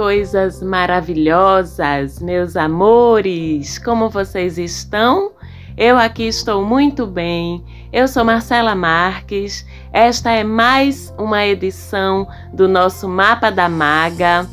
Coisas maravilhosas, meus amores, como vocês estão? Eu aqui estou muito bem. Eu sou Marcela Marques. Esta é mais uma edição do nosso Mapa da Maga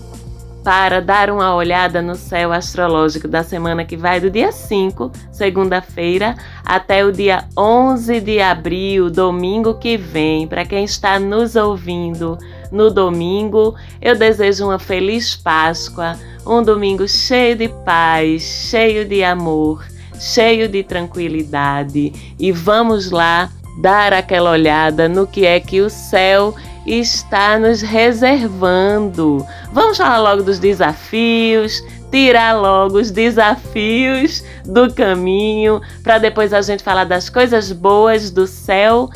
para dar uma olhada no céu astrológico da semana que vai do dia 5, segunda-feira, até o dia 11 de abril, domingo que vem. Para quem está nos ouvindo no domingo, eu desejo uma feliz Páscoa, um domingo cheio de paz, cheio de amor, cheio de tranquilidade. E vamos lá dar aquela olhada no que é que o céu está nos reservando. Vamos falar logo dos desafios, tirar logo os desafios do caminho, para depois a gente falar das coisas boas do céu.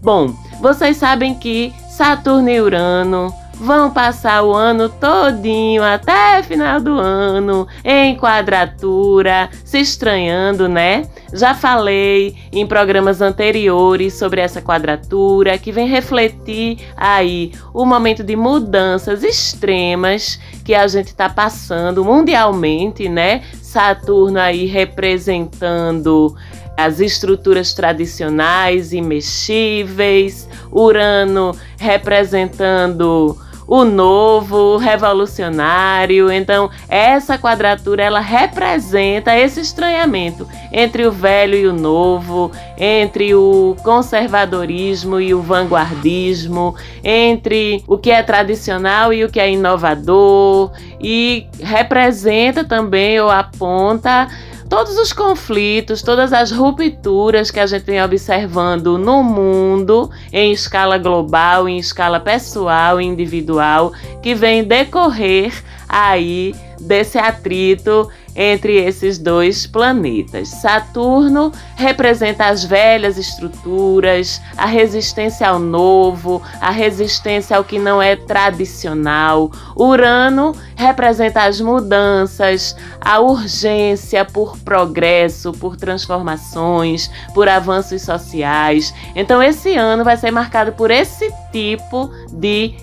Bom, vocês sabem que Saturno e Urano vão passar o ano todinho até final do ano em quadratura, se estranhando, né? Já falei em programas anteriores sobre essa quadratura que vem refletir aí o momento de mudanças extremas que a gente está passando mundialmente, né? Saturno aí representando as estruturas tradicionais imexíveis, Urano representando o novo, o revolucionário. Então, essa quadratura ela representa esse estranhamento entre o velho e o novo, entre o conservadorismo e o vanguardismo, entre o que é tradicional e o que é inovador, e representa também ou aponta todos os conflitos, todas as rupturas que a gente vem observando no mundo, em escala global, em escala pessoal, individual, que vem decorrer aí desse atrito entre esses dois planetas. Saturno representa as velhas estruturas, a resistência ao novo, a resistência ao que não é tradicional. Urano representa as mudanças, a urgência por progresso, por transformações, por avanços sociais. Então esse ano vai ser marcado por esse tipo de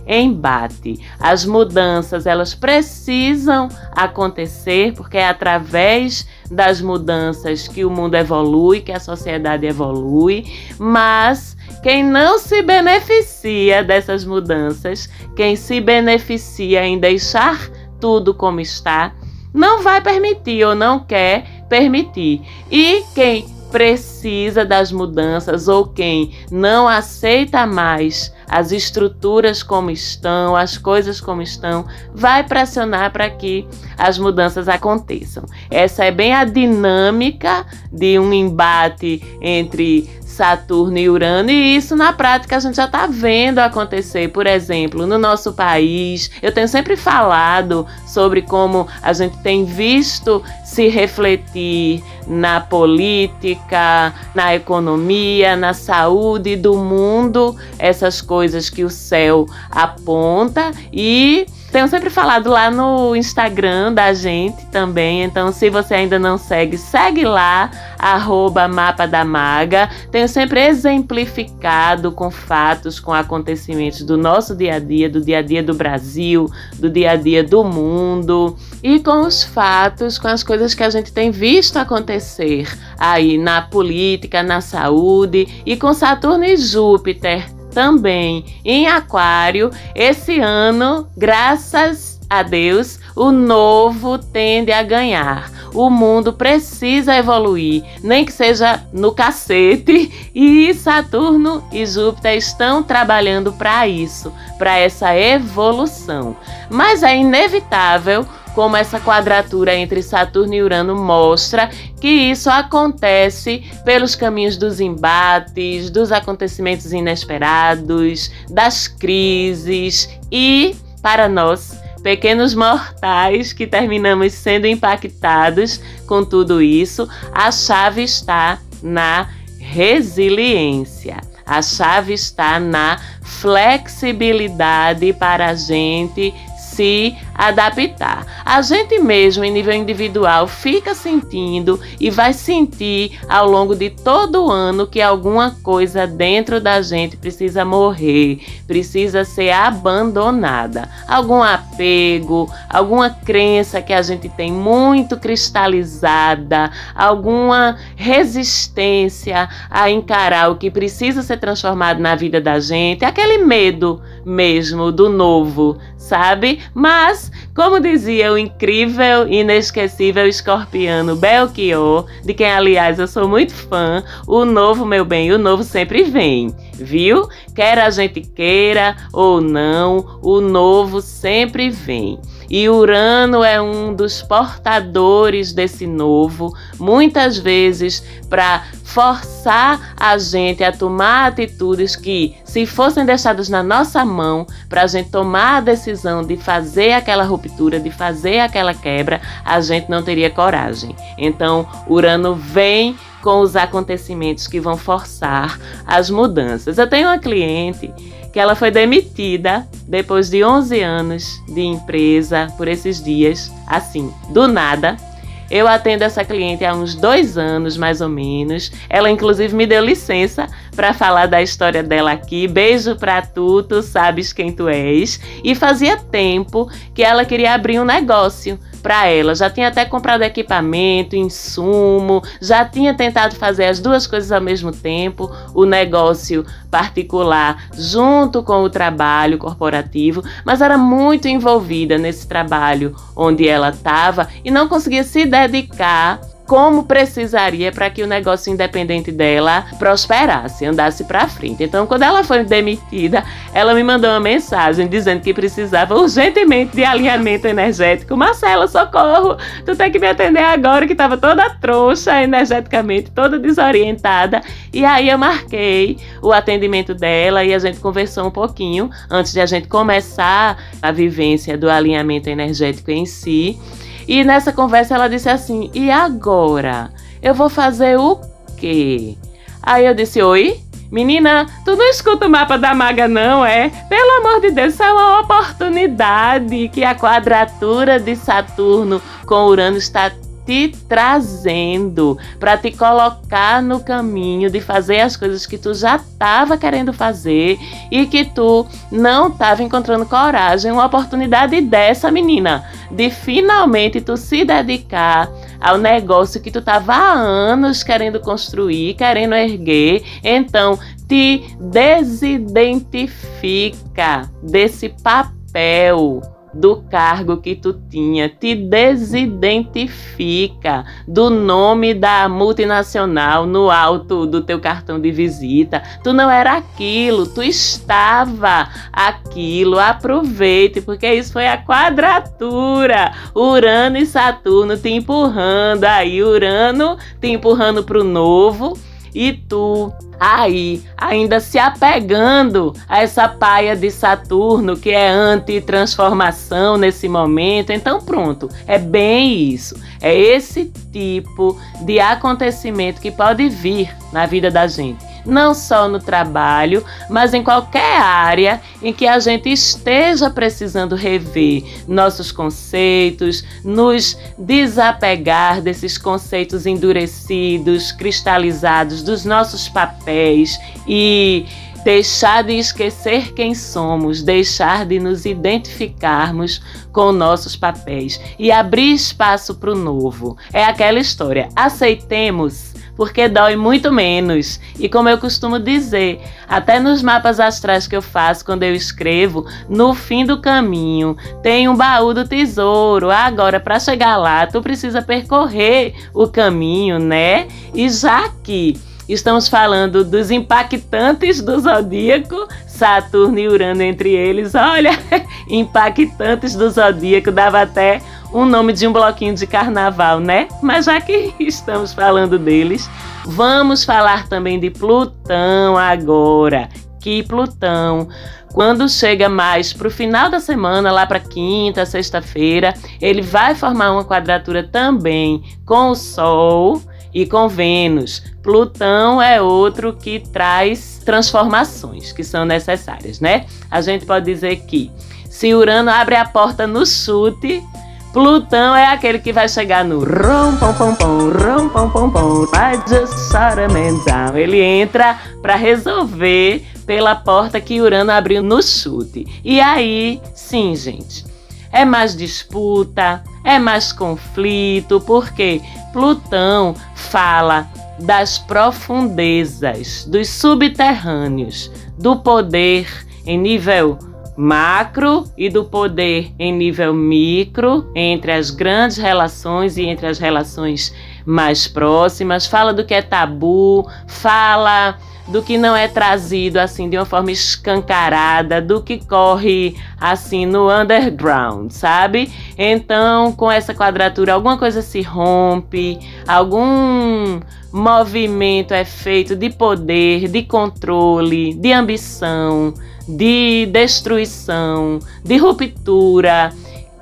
embate. As mudanças, elas precisam acontecer porque é através das mudanças que o mundo evolui, que a sociedade evolui, mas quem não se beneficia dessas mudanças, quem se beneficia em deixar tudo como está, não vai permitir ou não quer permitir. E quem precisa das mudanças ou quem não aceita mais as estruturas como estão, as coisas como estão, vai pressionar para que as mudanças aconteçam. Essa é bem a dinâmica de um embate entre Saturno e Urano, e isso na prática a gente já está vendo acontecer, por exemplo, no nosso país. Eu tenho sempre falado sobre como a gente tem visto se refletir na política, na economia, na saúde do mundo, essas coisas que o céu aponta e tenho sempre falado lá no Instagram da gente também. Então, se você ainda não segue, segue lá, arroba Mapa da Maga. Tenho sempre exemplificado com fatos, com acontecimentos do nosso dia a dia, do dia a dia do Brasil, do dia a dia do mundo. E com os fatos, com as coisas que a gente tem visto acontecer aí na política, na saúde e com Saturno e Júpiter também em Aquário. Esse ano, graças a Deus, o novo tende a ganhar. O mundo precisa evoluir, nem que seja no cacete, e Saturno e Júpiter estão trabalhando para isso, para essa evolução. Mas é inevitável como essa quadratura entre Saturno e Urano mostra que isso acontece pelos caminhos dos embates, dos acontecimentos inesperados, das crises e, para nós, pequenos mortais que terminamos sendo impactados com tudo isso, a chave está na resiliência. A chave está na flexibilidade para a gente se adaptar. A gente mesmo, em nível individual, fica sentindo e vai sentir ao longo de todo o ano que alguma coisa dentro da gente precisa morrer, precisa ser abandonada. Algum apego, alguma crença que a gente tem muito cristalizada, alguma resistência a encarar o que precisa ser transformado na vida da gente, aquele medo mesmo do novo, sabe? Mas, como dizia o incrível inesquecível escorpiano Belchior, de quem, aliás, eu sou muito fã, o novo, meu bem, o novo sempre vem, viu? Quer a gente queira ou não, o novo sempre vem. E Urano é um dos portadores desse novo, muitas vezes para forçar a gente a tomar atitudes que, se fossem deixadas na nossa mão, para a gente tomar a decisão de fazer aquela ruptura, de fazer aquela quebra, a gente não teria coragem. Então, Urano vem com os acontecimentos que vão forçar as mudanças. Eu tenho uma cliente que ela foi demitida depois de 11 anos de empresa por esses dias, assim, do nada. Eu atendo essa cliente há uns dois anos, mais ou menos. Ela, inclusive, me deu licença para falar da história dela aqui. Beijo pra tu, tu sabes quem tu és. E fazia tempo que ela queria abrir um negócio para ela. Já tinha até comprado equipamento, insumo, já tinha tentado fazer as duas coisas ao mesmo tempo, o negócio particular junto com o trabalho corporativo, mas era muito envolvida nesse trabalho onde ela estava e não conseguia se dedicar como precisaria para que o negócio independente dela prosperasse, andasse para frente. Então, quando ela foi demitida, ela me mandou uma mensagem dizendo que precisava urgentemente de alinhamento energético. Marcela, socorro! Tu tem que me atender agora, que estava toda troncha energeticamente, toda desorientada. E aí eu marquei o atendimento dela e a gente conversou um pouquinho antes de a gente começar a vivência do alinhamento energético em si. E nessa conversa ela disse assim: E agora? Eu vou fazer o quê? Aí eu disse: Oi? Menina, tu não escuta o mapa da maga, não, é? Pelo amor de Deus, isso é uma oportunidade que a quadratura de Saturno com Urano está te trazendo para te colocar no caminho de fazer as coisas que tu já estava querendo fazer e que tu não estava encontrando coragem, uma oportunidade dessa menina de finalmente tu se dedicar ao negócio que tu estava há anos querendo construir, querendo erguer. Então, te desidentifica desse papel do cargo que tu tinha, te desidentifica do nome da multinacional no alto do teu cartão de visita. Tu não era aquilo, tu estava aquilo. Aproveite, porque isso foi a quadratura. Urano e Saturno te empurrando aí, Urano te empurrando para o novo e tu aí ainda se apegando a essa paia de Saturno que é anti-transformação nesse momento. Então, pronto, é bem isso. É esse tipo de acontecimento que pode vir na vida da gente não só no trabalho, mas em qualquer área em que a gente esteja precisando rever nossos conceitos, nos desapegar desses conceitos endurecidos, cristalizados dos nossos papéis e deixar de esquecer quem somos, deixar de nos identificarmos com nossos papéis e abrir espaço para o novo. É aquela história. Aceitemos porque dói muito menos. E como eu costumo dizer, até nos mapas astrais que eu faço quando eu escrevo, no fim do caminho tem um baú do tesouro. Agora, para chegar lá, tu precisa percorrer o caminho, né? E já que Estamos falando dos impactantes do zodíaco, Saturno e Urano entre eles. Olha, impactantes do zodíaco, dava até um nome de um bloquinho de carnaval, né? Mas já que estamos falando deles, vamos falar também de Plutão agora. Que Plutão, quando chega mais para o final da semana, lá para quinta, sexta-feira, ele vai formar uma quadratura também com o Sol e com Vênus. Plutão é outro que traz transformações que são necessárias, né? A gente pode dizer que se Urano abre a porta no chute, Plutão é aquele que vai chegar no rom pom pom pom, rom pom pom pom, Ele entra para resolver pela porta que Urano abriu no chute. E aí, sim, gente, é mais disputa, é mais conflito, porque Plutão fala das profundezas, dos subterrâneos, do poder em nível macro e do poder em nível micro, entre as grandes relações e entre as relações mais próximas, fala do que é tabu, fala do que não é trazido assim de uma forma escancarada, do que corre assim no underground, sabe? Então, com essa quadratura, alguma coisa se rompe, algum movimento é feito de poder, de controle, de ambição, de destruição, de ruptura,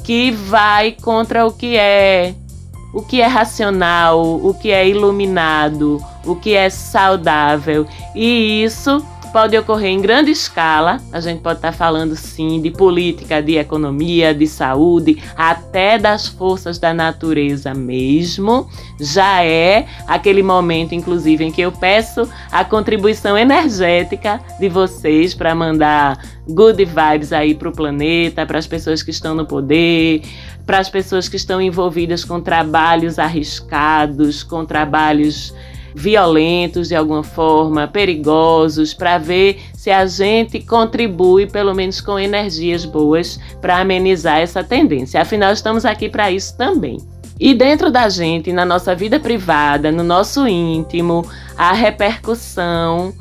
que vai contra o que é o que é racional, o que é iluminado, o que é saudável. E isso pode ocorrer em grande escala. A gente pode estar falando sim de política, de economia, de saúde, até das forças da natureza mesmo. Já é aquele momento, inclusive, em que eu peço a contribuição energética de vocês para mandar good vibes aí para o planeta, para as pessoas que estão no poder, para as pessoas que estão envolvidas com trabalhos arriscados, com trabalhos violentos de alguma forma, perigosos, para ver se a gente contribui, pelo menos com energias boas, para amenizar essa tendência. Afinal, estamos aqui para isso também. E dentro da gente, na nossa vida privada, no nosso íntimo, a repercussão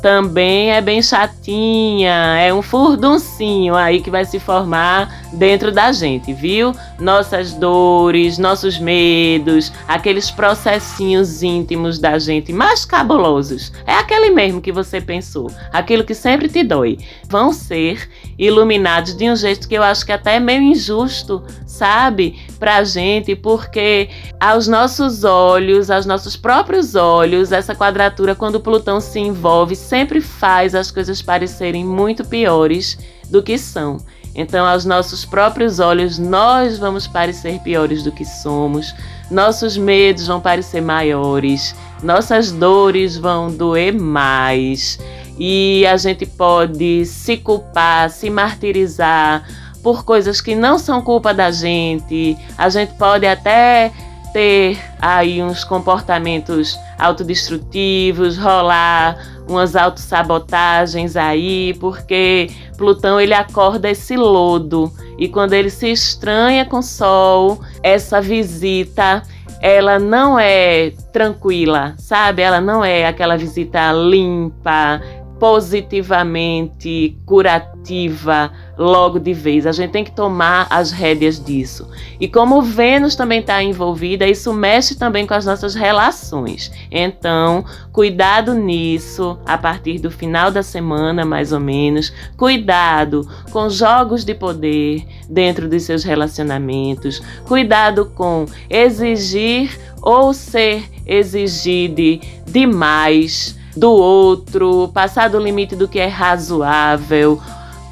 também é bem chatinha, é um furduncinho aí que vai se formar dentro da gente, viu? Nossas dores, nossos medos, aqueles processinhos íntimos da gente mais cabulosos. É aquele mesmo que você pensou, aquilo que sempre te dói. Vão ser iluminados de um jeito que eu acho que até é meio injusto, sabe? Pra gente, porque aos nossos olhos, aos nossos próprios olhos, essa quadratura, quando Plutão se envolve, sempre faz as coisas parecerem muito piores do que são. Então, aos nossos próprios olhos, nós vamos parecer piores do que somos, nossos medos vão parecer maiores, nossas dores vão doer mais e a gente pode se culpar, se martirizar por coisas que não são culpa da gente. A gente pode até ter aí uns comportamentos autodestrutivos, rolar umas autossabotagens aí, porque Plutão ele acorda esse lodo e quando ele se estranha com o Sol, essa visita ela não é tranquila, sabe? Ela não é aquela visita limpa, positivamente curativa logo de vez. A gente tem que tomar as rédeas disso. E como Vênus também está envolvida, isso mexe também com as nossas relações. Então, cuidado nisso a partir do final da semana, mais ou menos. Cuidado com jogos de poder dentro dos seus relacionamentos. Cuidado com exigir ou ser exigido demais do outro, passar do limite do que é razoável,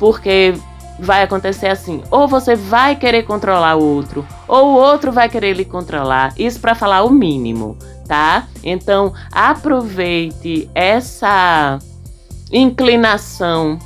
porque vai acontecer assim: ou você vai querer controlar o outro, ou o outro vai querer lhe controlar. Isso para falar o mínimo, tá? Então, aproveite essa inclinação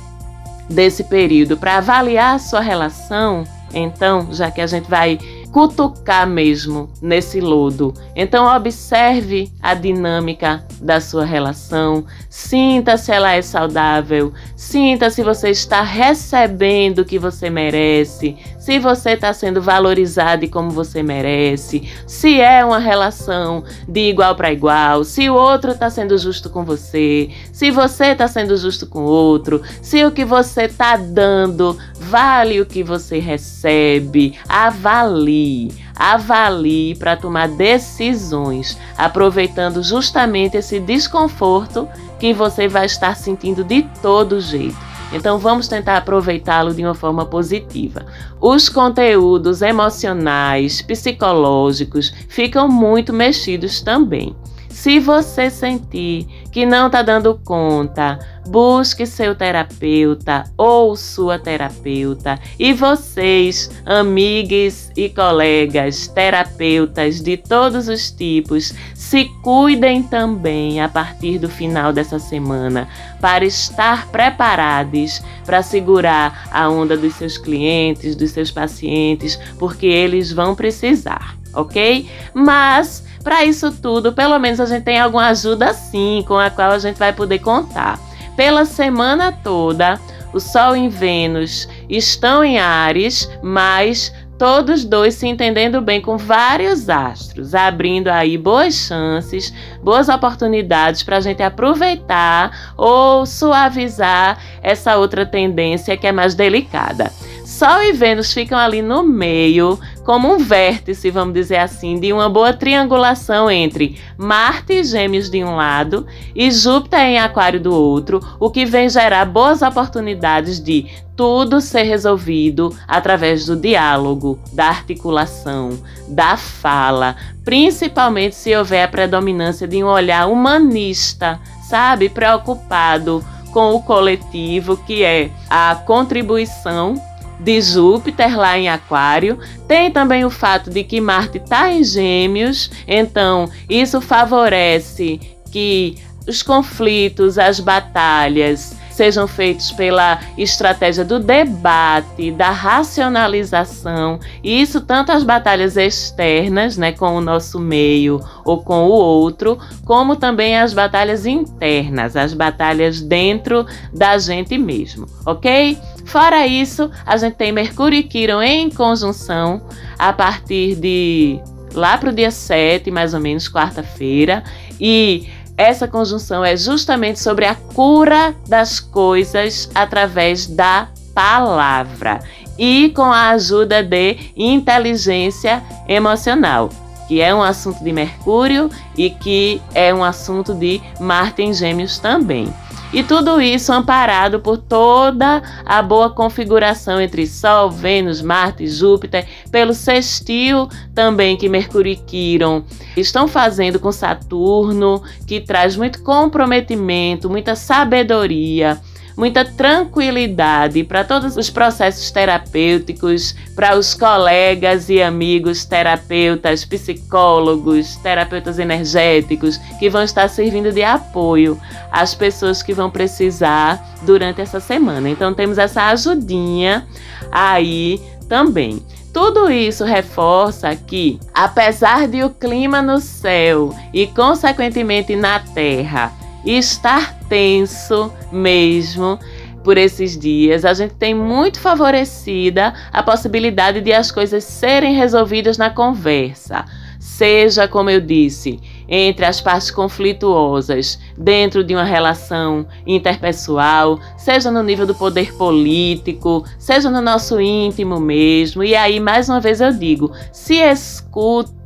desse período para avaliar a sua relação. Então, já que a gente vai cutucar mesmo nesse lodo. Então observe a dinâmica da sua relação, sinta se ela é saudável, sinta se você está recebendo o que você merece, se você está sendo valorizado como você merece, se é uma relação de igual para igual, se o outro está sendo justo com você, se você está sendo justo com o outro, se o que você está dando vale o que você recebe, avalie, avalie para tomar decisões, aproveitando justamente esse desconforto que você vai estar sentindo de todo jeito. Então vamos tentar aproveitá-lo de uma forma positiva. Os conteúdos emocionais, psicológicos ficam muito mexidos também. Se você sentir que não está dando conta, busque seu terapeuta ou sua terapeuta. E vocês, amigas e colegas, terapeutas de todos os tipos, se cuidem também a partir do final dessa semana para estar preparados para segurar a onda dos seus clientes, dos seus pacientes, porque eles vão precisar, ok? Mas para isso tudo, pelo menos a gente tem alguma ajuda sim com a qual a gente vai poder contar. Pela semana toda, o Sol em Vênus estão em Ares, mas todos dois se entendendo bem com vários astros, abrindo aí boas chances, boas oportunidades para a gente aproveitar ou suavizar essa outra tendência que é mais delicada. Sol e Vênus ficam ali no meio, como um vértice, vamos dizer assim, de uma boa triangulação entre Marte e Gêmeos de um lado e Júpiter em Aquário do outro, o que vem gerar boas oportunidades de tudo ser resolvido através do diálogo, da articulação, da fala, principalmente se houver a predominância de um olhar humanista, sabe? Preocupado com o coletivo, que é a contribuição de Júpiter lá em Aquário. Tem também o fato de que Marte está em Gêmeos, então isso favorece que os conflitos, as batalhas sejam feitos pela estratégia do debate, da racionalização, e isso tanto as batalhas externas, né, com o nosso meio ou com o outro, como também as batalhas internas, as batalhas dentro da gente mesmo, ok? Fora isso, a gente tem Mercúrio e Quirón em conjunção a partir de lá para o dia 7, mais ou menos, quarta-feira, e essa conjunção é justamente sobre a cura das coisas através da palavra e com a ajuda de inteligência emocional, que é um assunto de Mercúrio e que é um assunto de Marte em Gêmeos também. E tudo isso amparado por toda a boa configuração entre Sol, Vênus, Marte e Júpiter, pelo sextil também que Mercúrio e Quirón estão fazendo com Saturno, que traz muito comprometimento, muita sabedoria muita tranquilidade para todos os processos terapêuticos, para os colegas e amigos terapeutas, psicólogos, terapeutas energéticos que vão estar servindo de apoio às pessoas que vão precisar durante essa semana. Então temos essa ajudinha aí também. Tudo isso reforça que, apesar de o clima no céu e, consequentemente, na Terra estar tenso mesmo por esses dias, a gente tem muito favorecida a possibilidade de as coisas serem resolvidas na conversa. Seja, como eu disse, entre as partes conflituosas dentro de uma relação interpessoal, seja no nível do poder político, seja no nosso íntimo mesmo. E aí, mais uma vez, eu digo: se escuta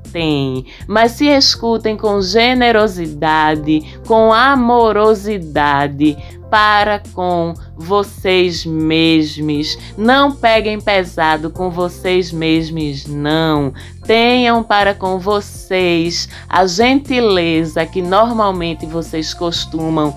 mas se escutem com generosidade, com amorosidade para com vocês mesmos. Não peguem pesado com vocês mesmos, não. Tenham para com vocês a gentileza que normalmente vocês costumam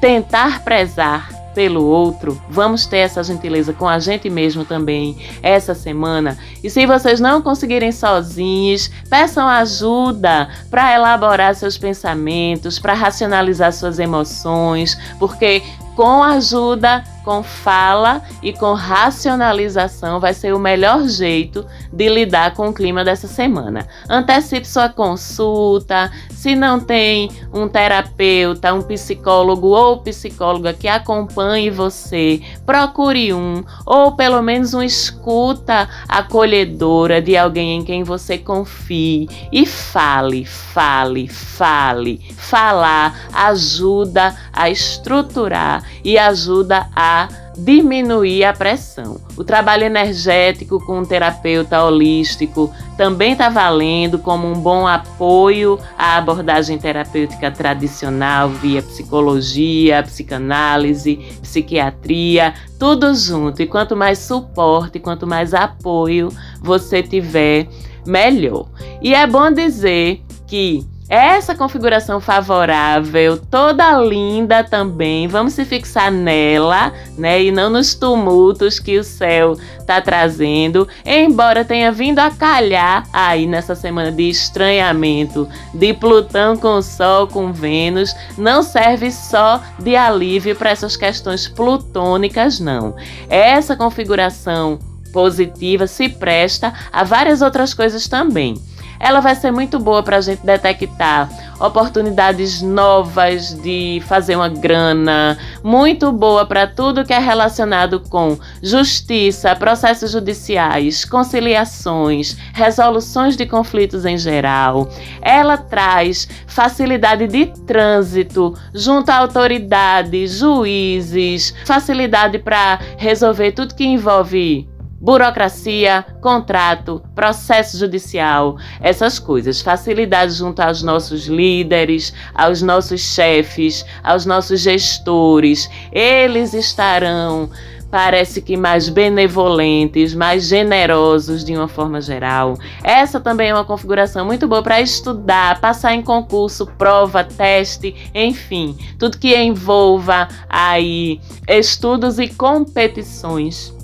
tentar prezar pelo outro, vamos ter essa gentileza com a gente mesmo também essa semana. E se vocês não conseguirem sozinhos, peçam ajuda para elaborar seus pensamentos, para racionalizar suas emoções, porque com ajuda, com fala e com racionalização vai ser o melhor jeito de lidar com o clima dessa semana. Antecipe sua consulta, se não tem um terapeuta, um psicólogo ou psicóloga que acompanhe você, procure um ou pelo menos uma escuta acolhedora de alguém em quem você confie e fale, fale, fale. Falar ajuda a estruturar e ajuda a diminuir a pressão. O trabalho energético com um terapeuta holístico também está valendo como um bom apoio à abordagem terapêutica tradicional via psicologia, psicanálise, psiquiatria, tudo junto. E quanto mais suporte, quanto mais apoio você tiver, melhor. E é bom dizer que essa configuração favorável, toda linda também, vamos se fixar nela, né? E não nos tumultos que o céu está trazendo, embora tenha vindo a calhar aí nessa semana de estranhamento de Plutão com Sol, com Vênus, não serve só de alívio para essas questões plutônicas, não. Essa configuração positiva se presta a várias outras coisas também ela vai ser muito boa para a gente detectar oportunidades novas de fazer uma grana, muito boa para tudo que é relacionado com justiça, processos judiciais, conciliações, resoluções de conflitos em geral. Ela traz facilidade de trânsito junto a autoridades, juízes, facilidade para resolver tudo que envolve burocracia, contrato, processo judicial, essas coisas, facilidade junto aos nossos líderes, aos nossos chefes, aos nossos gestores. Eles estarão parece que mais benevolentes, mais generosos de uma forma geral. Essa também é uma configuração muito boa para estudar, passar em concurso, prova, teste, enfim, tudo que envolva aí estudos e competições.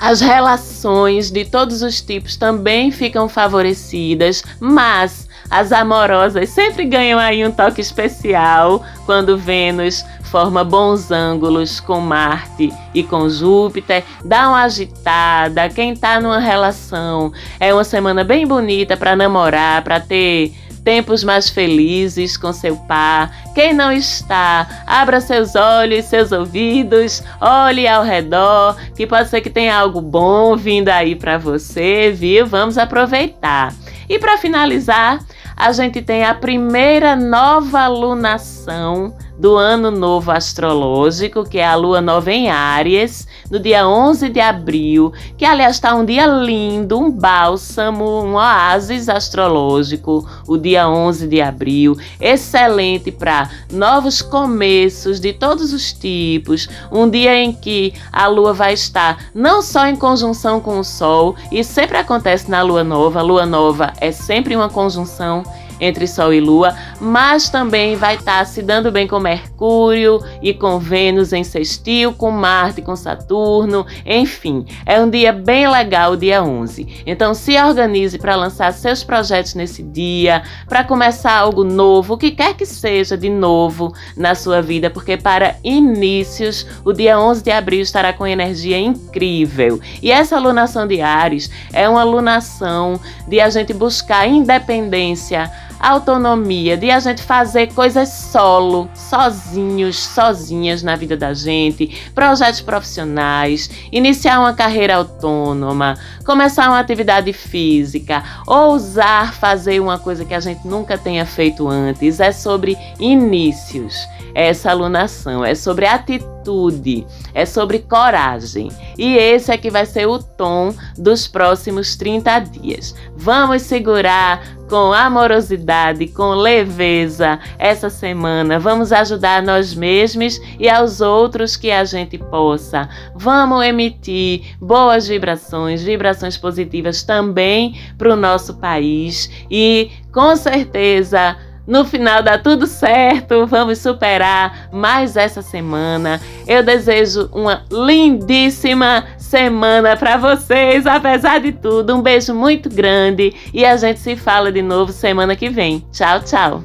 As relações de todos os tipos também ficam favorecidas, mas as amorosas sempre ganham aí um toque especial quando Vênus forma bons ângulos com Marte e com Júpiter, dá uma agitada. Quem tá numa relação é uma semana bem bonita para namorar, para ter tempos mais felizes com seu par. Quem não está, abra seus olhos, seus ouvidos, olhe ao redor, que pode ser que tenha algo bom vindo aí para você, viu? Vamos aproveitar. E para finalizar, a gente tem a primeira nova lunação do ano novo astrológico, que é a lua nova em Áries, no dia 11 de abril, que aliás está um dia lindo, um bálsamo, um oásis astrológico, o dia 11 de abril, excelente para novos começos de todos os tipos, um dia em que a lua vai estar não só em conjunção com o sol, e sempre acontece na lua nova, a lua nova é sempre uma conjunção entre Sol e Lua, mas também vai estar tá se dando bem com Mercúrio e com Vênus em sextil, com Marte, com Saturno, enfim, é um dia bem legal, dia 11. Então se organize para lançar seus projetos nesse dia, para começar algo novo, o que quer que seja de novo na sua vida, porque para inícios, o dia 11 de abril estará com energia incrível. E essa alunação de Ares é uma alunação de a gente buscar independência autonomia, de a gente fazer coisas solo, sozinhos, sozinhas na vida da gente, projetos profissionais, iniciar uma carreira autônoma, começar uma atividade física, ousar fazer uma coisa que a gente nunca tenha feito antes. É sobre inícios, essa alunação, é sobre atitude, é sobre coragem. E esse é que vai ser o tom dos próximos 30 dias. Vamos segurar com amorosidade, com leveza essa semana. Vamos ajudar nós mesmos e aos outros que a gente possa. Vamos emitir boas vibrações, vibrações positivas também para o nosso país e com certeza no final dá tudo certo, vamos superar mais essa semana. Eu desejo uma lindíssima semana para vocês, apesar de tudo. Um beijo muito grande e a gente se fala de novo semana que vem. Tchau, tchau.